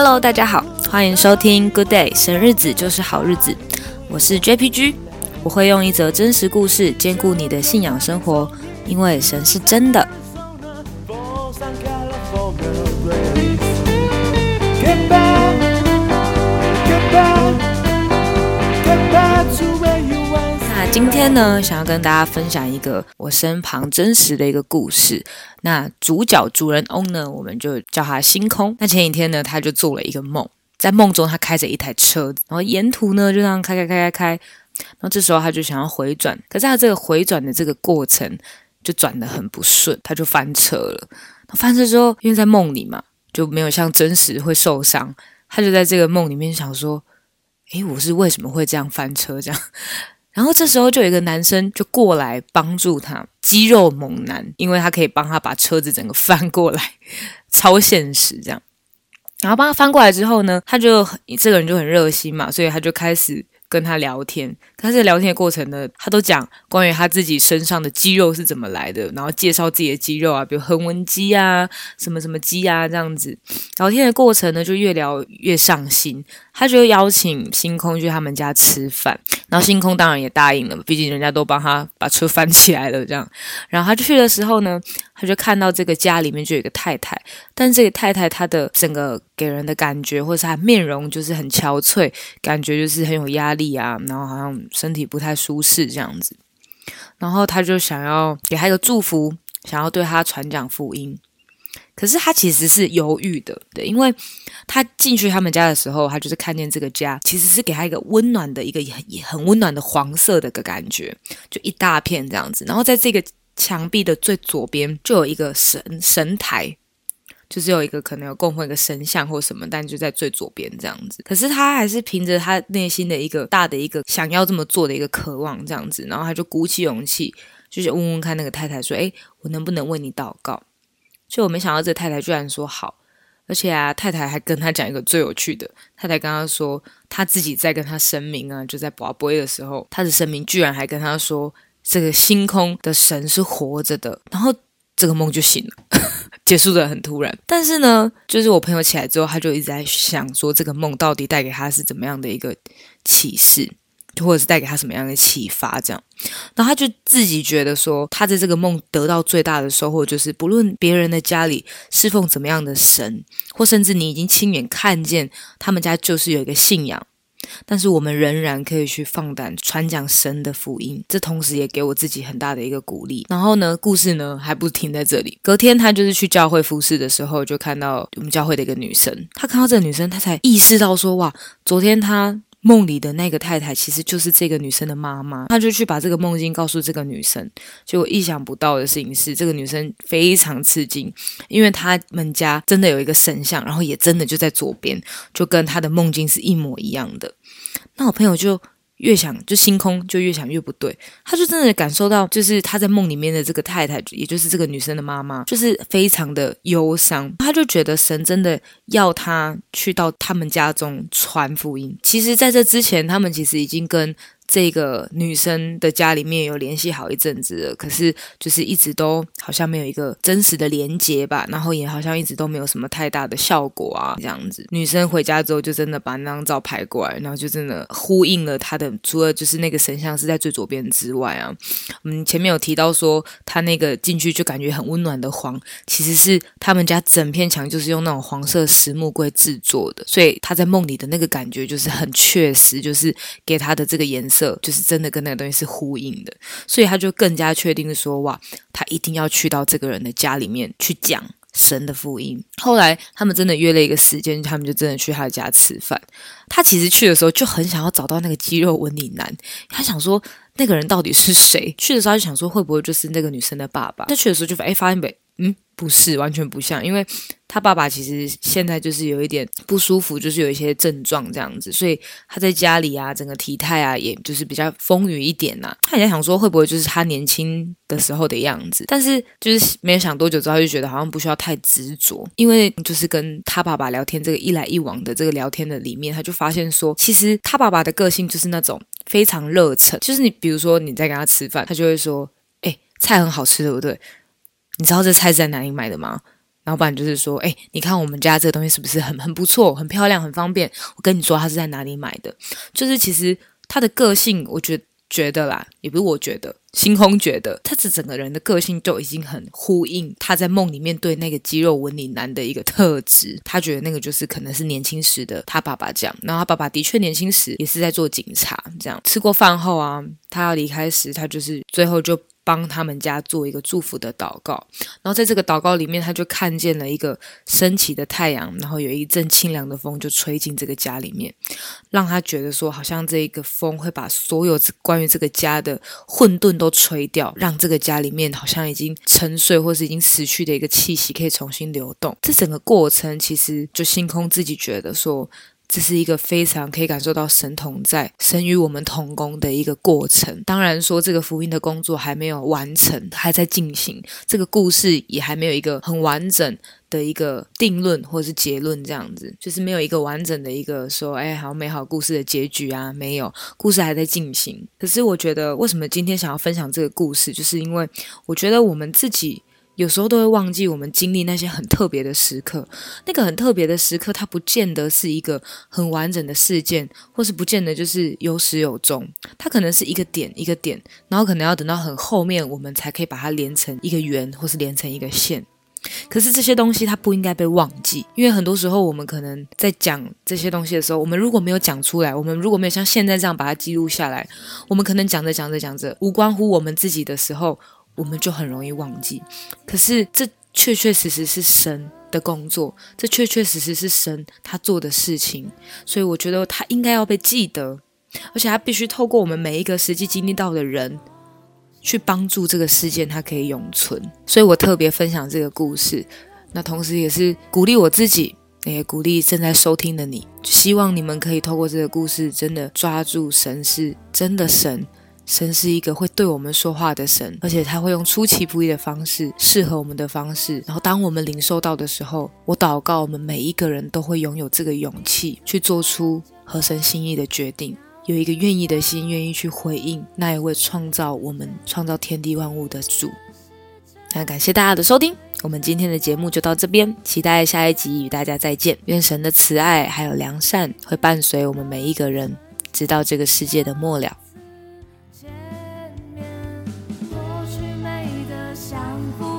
Hello，大家好，欢迎收听 Good Day，神日子就是好日子。我是 JPG，我会用一则真实故事兼顾你的信仰生活，因为神是真的。今天呢，想要跟大家分享一个我身旁真实的一个故事。那主角主人翁呢，我们就叫他星空。那前几天呢，他就做了一个梦，在梦中他开着一台车子，然后沿途呢就这样开开开开开。然后这时候他就想要回转，可是他这个回转的这个过程就转的很不顺，他就翻车了。翻车之后，因为在梦里嘛，就没有像真实会受伤。他就在这个梦里面想说：“诶，我是为什么会这样翻车？”这样。然后这时候就有一个男生就过来帮助他，肌肉猛男，因为他可以帮他把车子整个翻过来，超现实这样。然后帮他翻过来之后呢，他就这个人就很热心嘛，所以他就开始。跟他聊天，他在聊天的过程呢，他都讲关于他自己身上的肌肉是怎么来的，然后介绍自己的肌肉啊，比如横纹肌啊，什么什么肌啊这样子。聊天的过程呢，就越聊越上心，他就邀请星空去他们家吃饭，然后星空当然也答应了，毕竟人家都帮他把车翻起来了这样。然后他去的时候呢。他就看到这个家里面就有一个太太，但这个太太她的整个给人的感觉，或是她面容就是很憔悴，感觉就是很有压力啊，然后好像身体不太舒适这样子。然后他就想要给他一个祝福，想要对他传讲福音。可是他其实是犹豫的，对，因为他进去他们家的时候，他就是看见这个家其实是给他一个温暖的一个很很温暖的黄色的个感觉，就一大片这样子。然后在这个。墙壁的最左边就有一个神神台，就是有一个可能有供奉一个神像或什么，但就在最左边这样子。可是他还是凭着他内心的一个大的一个想要这么做的一个渴望这样子，然后他就鼓起勇气，就是问问看那个太太说：“哎，我能不能为你祷告？”就我没想到这太太居然说好，而且啊，太太还跟他讲一个最有趣的，太太跟他说，他自己在跟他声明啊，就在宝贝的时候，他的声明居然还跟他说。这个星空的神是活着的，然后这个梦就醒了，结束的很突然。但是呢，就是我朋友起来之后，他就一直在想说，这个梦到底带给他是怎么样的一个启示，或者是带给他什么样的启发？这样，然后他就自己觉得说，他在这个梦得到最大的收获，就是不论别人的家里侍奉怎么样的神，或甚至你已经亲眼看见他们家就是有一个信仰。但是我们仍然可以去放胆传讲神的福音，这同时也给我自己很大的一个鼓励。然后呢，故事呢还不停在这里。隔天他就是去教会服侍的时候，就看到我们教会的一个女生。他看到这个女生，他才意识到说：哇，昨天他。梦里的那个太太其实就是这个女生的妈妈，他就去把这个梦境告诉这个女生。结果意想不到的事情是，这个女生非常吃惊，因为他们家真的有一个神像，然后也真的就在左边，就跟他的梦境是一模一样的。那我朋友就。越想就星空就越想越不对，他就真的感受到，就是他在梦里面的这个太太，也就是这个女生的妈妈，就是非常的忧伤。他就觉得神真的要他去到他们家中传福音。其实，在这之前，他们其实已经跟。这个女生的家里面有联系好一阵子了，可是就是一直都好像没有一个真实的连接吧，然后也好像一直都没有什么太大的效果啊，这样子。女生回家之后就真的把那张照拍过来，然后就真的呼应了她的，除了就是那个神像是在最左边之外啊，嗯，前面有提到说她那个进去就感觉很温暖的黄，其实是他们家整片墙就是用那种黄色实木柜制作的，所以她在梦里的那个感觉就是很确实，就是给她的这个颜色。色就是真的跟那个东西是呼应的，所以他就更加确定说：哇，他一定要去到这个人的家里面去讲神的福音。后来他们真的约了一个时间，他们就真的去他的家吃饭。他其实去的时候就很想要找到那个肌肉纹理男，他想说那个人到底是谁？去的时候就想说会不会就是那个女生的爸爸？他去的时候就发哎发现没，嗯，不是，完全不像，因为。他爸爸其实现在就是有一点不舒服，就是有一些症状这样子，所以他在家里啊，整个体态啊，也就是比较丰腴一点呐。他也在想说，会不会就是他年轻的时候的样子？但是就是没有想多久之后，就觉得好像不需要太执着，因为就是跟他爸爸聊天，这个一来一往的这个聊天的里面，他就发现说，其实他爸爸的个性就是那种非常热忱，就是你比如说你在跟他吃饭，他就会说：“哎，菜很好吃，对不对？你知道这菜是在哪里买的吗？”老板就是说，哎，你看我们家这个东西是不是很很不错、很漂亮、很方便？我跟你说，他是在哪里买的？就是其实他的个性，我觉得觉得啦，也不是我觉得，星空觉得，他这整个人的个性就已经很呼应他在梦里面对那个肌肉纹理男的一个特质。他觉得那个就是可能是年轻时的他爸爸这样。然后他爸爸的确年轻时也是在做警察这样。吃过饭后啊，他要离开时，他就是最后就。帮他们家做一个祝福的祷告，然后在这个祷告里面，他就看见了一个升起的太阳，然后有一阵清凉的风就吹进这个家里面，让他觉得说，好像这一个风会把所有关于这个家的混沌都吹掉，让这个家里面好像已经沉睡或是已经死去的一个气息可以重新流动。这整个过程其实就星空自己觉得说。这是一个非常可以感受到神同在、神与我们同工的一个过程。当然说，这个福音的工作还没有完成，还在进行。这个故事也还没有一个很完整的一个定论或者是结论，这样子就是没有一个完整的一个说，哎，好美好故事的结局啊，没有，故事还在进行。可是我觉得，为什么今天想要分享这个故事，就是因为我觉得我们自己。有时候都会忘记我们经历那些很特别的时刻，那个很特别的时刻，它不见得是一个很完整的事件，或是不见得就是有始有终，它可能是一个点一个点，然后可能要等到很后面，我们才可以把它连成一个圆，或是连成一个线。可是这些东西它不应该被忘记，因为很多时候我们可能在讲这些东西的时候，我们如果没有讲出来，我们如果没有像现在这样把它记录下来，我们可能讲着讲着讲着，无关乎我们自己的时候。我们就很容易忘记，可是这确确实实是神的工作，这确确实实是神他做的事情，所以我觉得他应该要被记得，而且他必须透过我们每一个实际经历到的人，去帮助这个事件它可以永存。所以我特别分享这个故事，那同时也是鼓励我自己，也鼓励正在收听的你，希望你们可以透过这个故事，真的抓住神是真的神。神是一个会对我们说话的神，而且他会用出其不意的方式，适合我们的方式。然后当我们领受到的时候，我祷告，我们每一个人都会拥有这个勇气，去做出合神心意的决定，有一个愿意的心，愿意去回应那一位创造我们、创造天地万物的主。那感谢大家的收听，我们今天的节目就到这边，期待下一集与大家再见。愿神的慈爱还有良善会伴随我们每一个人，直到这个世界的末了。幸福。